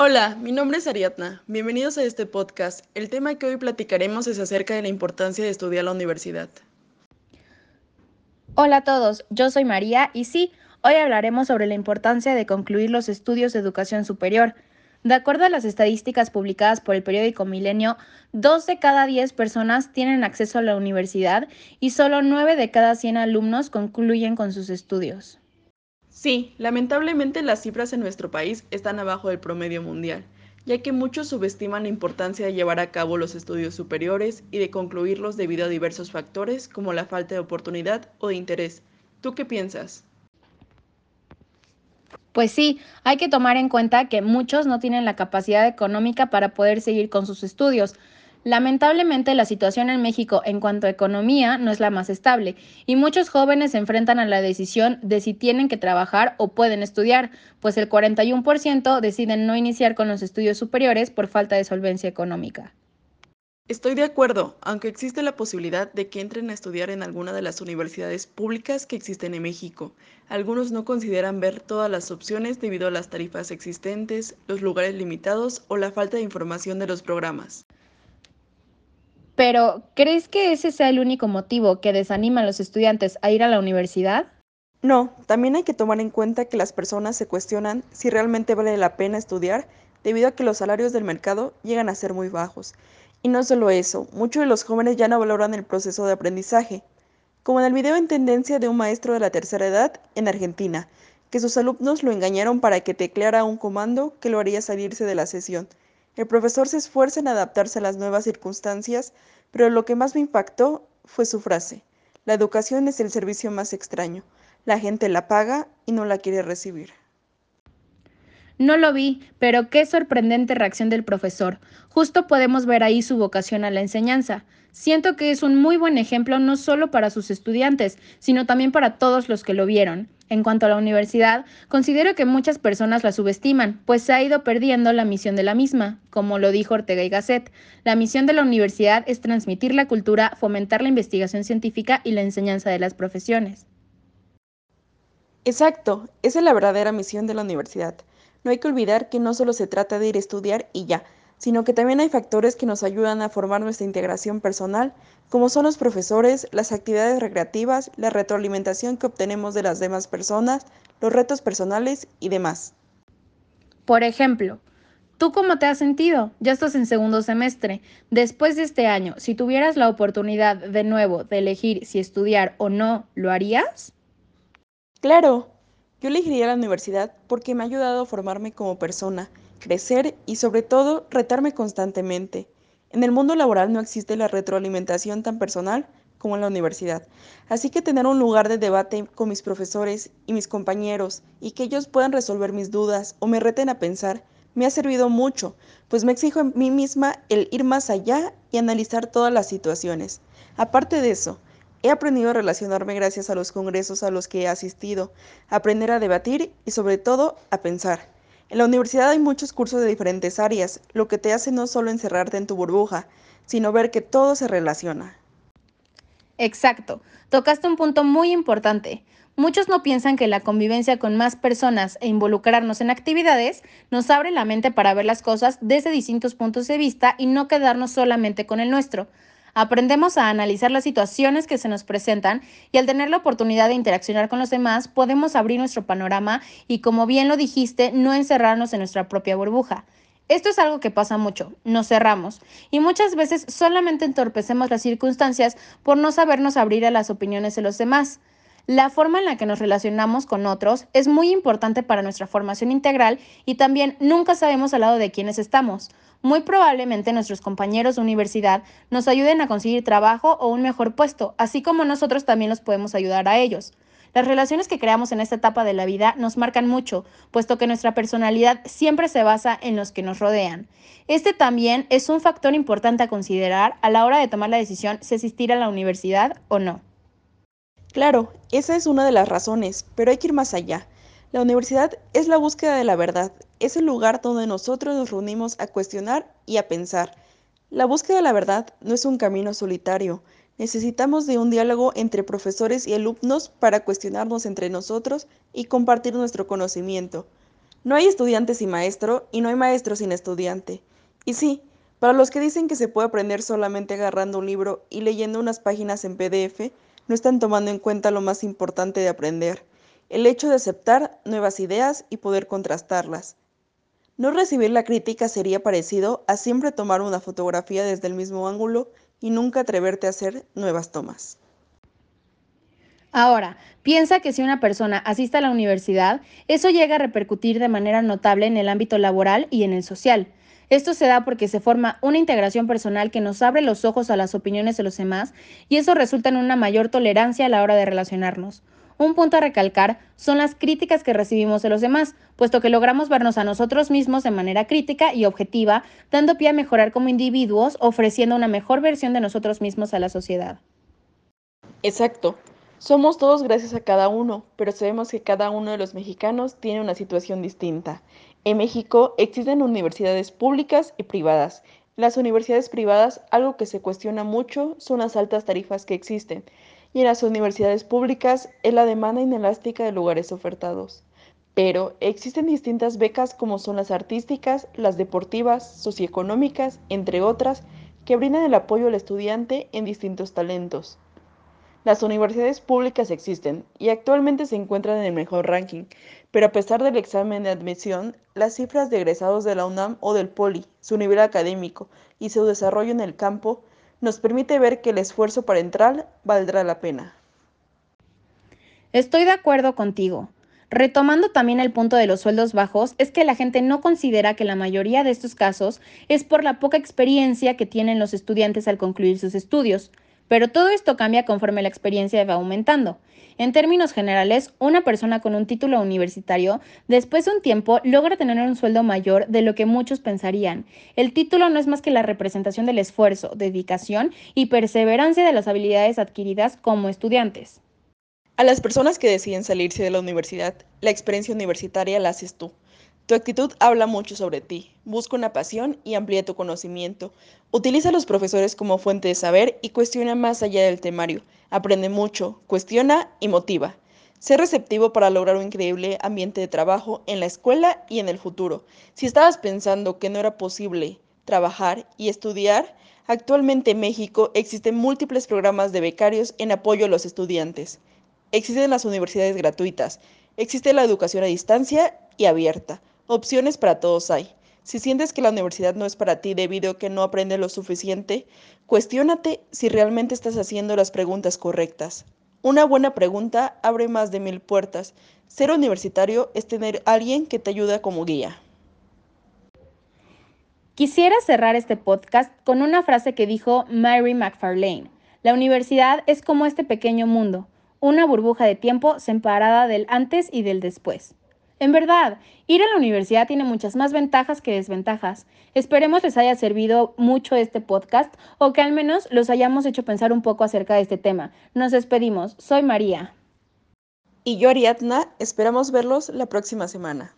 Hola, mi nombre es Ariadna. Bienvenidos a este podcast. El tema que hoy platicaremos es acerca de la importancia de estudiar la universidad. Hola a todos, yo soy María y sí, hoy hablaremos sobre la importancia de concluir los estudios de educación superior. De acuerdo a las estadísticas publicadas por el periódico Milenio, dos de cada diez personas tienen acceso a la universidad y solo nueve de cada cien alumnos concluyen con sus estudios. Sí, lamentablemente las cifras en nuestro país están abajo del promedio mundial, ya que muchos subestiman la importancia de llevar a cabo los estudios superiores y de concluirlos debido a diversos factores como la falta de oportunidad o de interés. ¿Tú qué piensas? Pues sí, hay que tomar en cuenta que muchos no tienen la capacidad económica para poder seguir con sus estudios, Lamentablemente la situación en México en cuanto a economía no es la más estable y muchos jóvenes se enfrentan a la decisión de si tienen que trabajar o pueden estudiar, pues el 41% deciden no iniciar con los estudios superiores por falta de solvencia económica. Estoy de acuerdo, aunque existe la posibilidad de que entren a estudiar en alguna de las universidades públicas que existen en México. Algunos no consideran ver todas las opciones debido a las tarifas existentes, los lugares limitados o la falta de información de los programas. Pero, ¿crees que ese sea el único motivo que desanima a los estudiantes a ir a la universidad? No, también hay que tomar en cuenta que las personas se cuestionan si realmente vale la pena estudiar debido a que los salarios del mercado llegan a ser muy bajos. Y no solo eso, muchos de los jóvenes ya no valoran el proceso de aprendizaje, como en el video en tendencia de un maestro de la tercera edad en Argentina, que sus alumnos lo engañaron para que tecleara un comando que lo haría salirse de la sesión. El profesor se esfuerza en adaptarse a las nuevas circunstancias, pero lo que más me impactó fue su frase. La educación es el servicio más extraño. La gente la paga y no la quiere recibir. No lo vi, pero qué sorprendente reacción del profesor. Justo podemos ver ahí su vocación a la enseñanza. Siento que es un muy buen ejemplo no solo para sus estudiantes, sino también para todos los que lo vieron. En cuanto a la universidad, considero que muchas personas la subestiman, pues se ha ido perdiendo la misión de la misma. Como lo dijo Ortega y Gasset, la misión de la universidad es transmitir la cultura, fomentar la investigación científica y la enseñanza de las profesiones. Exacto, esa es la verdadera misión de la universidad. No hay que olvidar que no solo se trata de ir a estudiar y ya, sino que también hay factores que nos ayudan a formar nuestra integración personal, como son los profesores, las actividades recreativas, la retroalimentación que obtenemos de las demás personas, los retos personales y demás. Por ejemplo, ¿tú cómo te has sentido? Ya estás en segundo semestre. Después de este año, si tuvieras la oportunidad de nuevo de elegir si estudiar o no, ¿lo harías? Claro, yo elegiría la universidad porque me ha ayudado a formarme como persona crecer y sobre todo retarme constantemente. En el mundo laboral no existe la retroalimentación tan personal como en la universidad, así que tener un lugar de debate con mis profesores y mis compañeros y que ellos puedan resolver mis dudas o me reten a pensar me ha servido mucho, pues me exijo en mí misma el ir más allá y analizar todas las situaciones. Aparte de eso, he aprendido a relacionarme gracias a los congresos a los que he asistido, aprender a debatir y sobre todo a pensar. En la universidad hay muchos cursos de diferentes áreas, lo que te hace no solo encerrarte en tu burbuja, sino ver que todo se relaciona. Exacto, tocaste un punto muy importante. Muchos no piensan que la convivencia con más personas e involucrarnos en actividades nos abre la mente para ver las cosas desde distintos puntos de vista y no quedarnos solamente con el nuestro. Aprendemos a analizar las situaciones que se nos presentan y al tener la oportunidad de interaccionar con los demás podemos abrir nuestro panorama y como bien lo dijiste, no encerrarnos en nuestra propia burbuja. Esto es algo que pasa mucho, nos cerramos y muchas veces solamente entorpecemos las circunstancias por no sabernos abrir a las opiniones de los demás. La forma en la que nos relacionamos con otros es muy importante para nuestra formación integral y también nunca sabemos al lado de quiénes estamos. Muy probablemente nuestros compañeros de universidad nos ayuden a conseguir trabajo o un mejor puesto, así como nosotros también los podemos ayudar a ellos. Las relaciones que creamos en esta etapa de la vida nos marcan mucho, puesto que nuestra personalidad siempre se basa en los que nos rodean. Este también es un factor importante a considerar a la hora de tomar la decisión si asistir a la universidad o no. Claro, esa es una de las razones, pero hay que ir más allá. La universidad es la búsqueda de la verdad, es el lugar donde nosotros nos reunimos a cuestionar y a pensar. La búsqueda de la verdad no es un camino solitario. Necesitamos de un diálogo entre profesores y alumnos para cuestionarnos entre nosotros y compartir nuestro conocimiento. No hay estudiante sin maestro y no hay maestro sin estudiante. Y sí, para los que dicen que se puede aprender solamente agarrando un libro y leyendo unas páginas en PDF, no están tomando en cuenta lo más importante de aprender, el hecho de aceptar nuevas ideas y poder contrastarlas. No recibir la crítica sería parecido a siempre tomar una fotografía desde el mismo ángulo y nunca atreverte a hacer nuevas tomas. Ahora, piensa que si una persona asiste a la universidad, eso llega a repercutir de manera notable en el ámbito laboral y en el social. Esto se da porque se forma una integración personal que nos abre los ojos a las opiniones de los demás y eso resulta en una mayor tolerancia a la hora de relacionarnos. Un punto a recalcar son las críticas que recibimos de los demás, puesto que logramos vernos a nosotros mismos de manera crítica y objetiva, dando pie a mejorar como individuos, ofreciendo una mejor versión de nosotros mismos a la sociedad. Exacto. Somos todos gracias a cada uno, pero sabemos que cada uno de los mexicanos tiene una situación distinta. En México existen universidades públicas y privadas. Las universidades privadas, algo que se cuestiona mucho, son las altas tarifas que existen, y en las universidades públicas es la demanda inelástica de lugares ofertados. Pero existen distintas becas como son las artísticas, las deportivas, socioeconómicas, entre otras, que brindan el apoyo al estudiante en distintos talentos. Las universidades públicas existen y actualmente se encuentran en el mejor ranking, pero a pesar del examen de admisión, las cifras de egresados de la UNAM o del POLI, su nivel académico y su desarrollo en el campo nos permite ver que el esfuerzo para entrar valdrá la pena. Estoy de acuerdo contigo. Retomando también el punto de los sueldos bajos, es que la gente no considera que la mayoría de estos casos es por la poca experiencia que tienen los estudiantes al concluir sus estudios. Pero todo esto cambia conforme la experiencia va aumentando. En términos generales, una persona con un título universitario, después de un tiempo, logra tener un sueldo mayor de lo que muchos pensarían. El título no es más que la representación del esfuerzo, dedicación y perseverancia de las habilidades adquiridas como estudiantes. A las personas que deciden salirse de la universidad, la experiencia universitaria la haces tú. Tu actitud habla mucho sobre ti. Busca una pasión y amplía tu conocimiento. Utiliza a los profesores como fuente de saber y cuestiona más allá del temario. Aprende mucho, cuestiona y motiva. Sé receptivo para lograr un increíble ambiente de trabajo en la escuela y en el futuro. Si estabas pensando que no era posible trabajar y estudiar, actualmente en México existen múltiples programas de becarios en apoyo a los estudiantes. Existen las universidades gratuitas, existe la educación a distancia y abierta. Opciones para todos hay. Si sientes que la universidad no es para ti debido a que no aprendes lo suficiente, cuestiónate si realmente estás haciendo las preguntas correctas. Una buena pregunta abre más de mil puertas. Ser universitario es tener alguien que te ayuda como guía. Quisiera cerrar este podcast con una frase que dijo Mary McFarlane. La universidad es como este pequeño mundo, una burbuja de tiempo separada del antes y del después. En verdad, ir a la universidad tiene muchas más ventajas que desventajas. Esperemos les haya servido mucho este podcast o que al menos los hayamos hecho pensar un poco acerca de este tema. Nos despedimos. Soy María. Y yo, Ariadna, esperamos verlos la próxima semana.